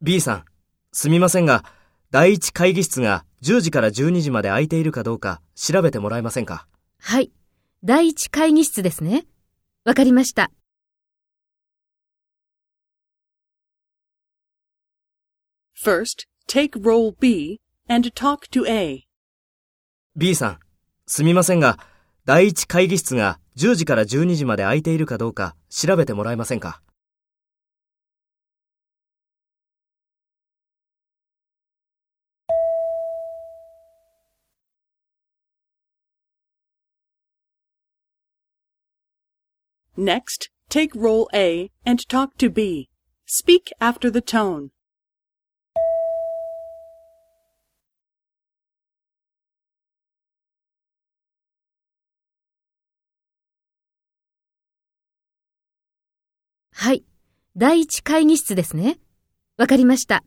B さん、すみませんが、第一会議室が10時から12時まで空いているかどうか調べてもらえませんか？はい。第一会議室ですね。わかりました。First, take role B and talk to A. B さん、すみませんが、第一会議室が10時から12時まで空いているかどうか調べてもらえませんか？Next, take role A and talk to B. Speak after the tone. はい。第一会議室ですね。わかりました。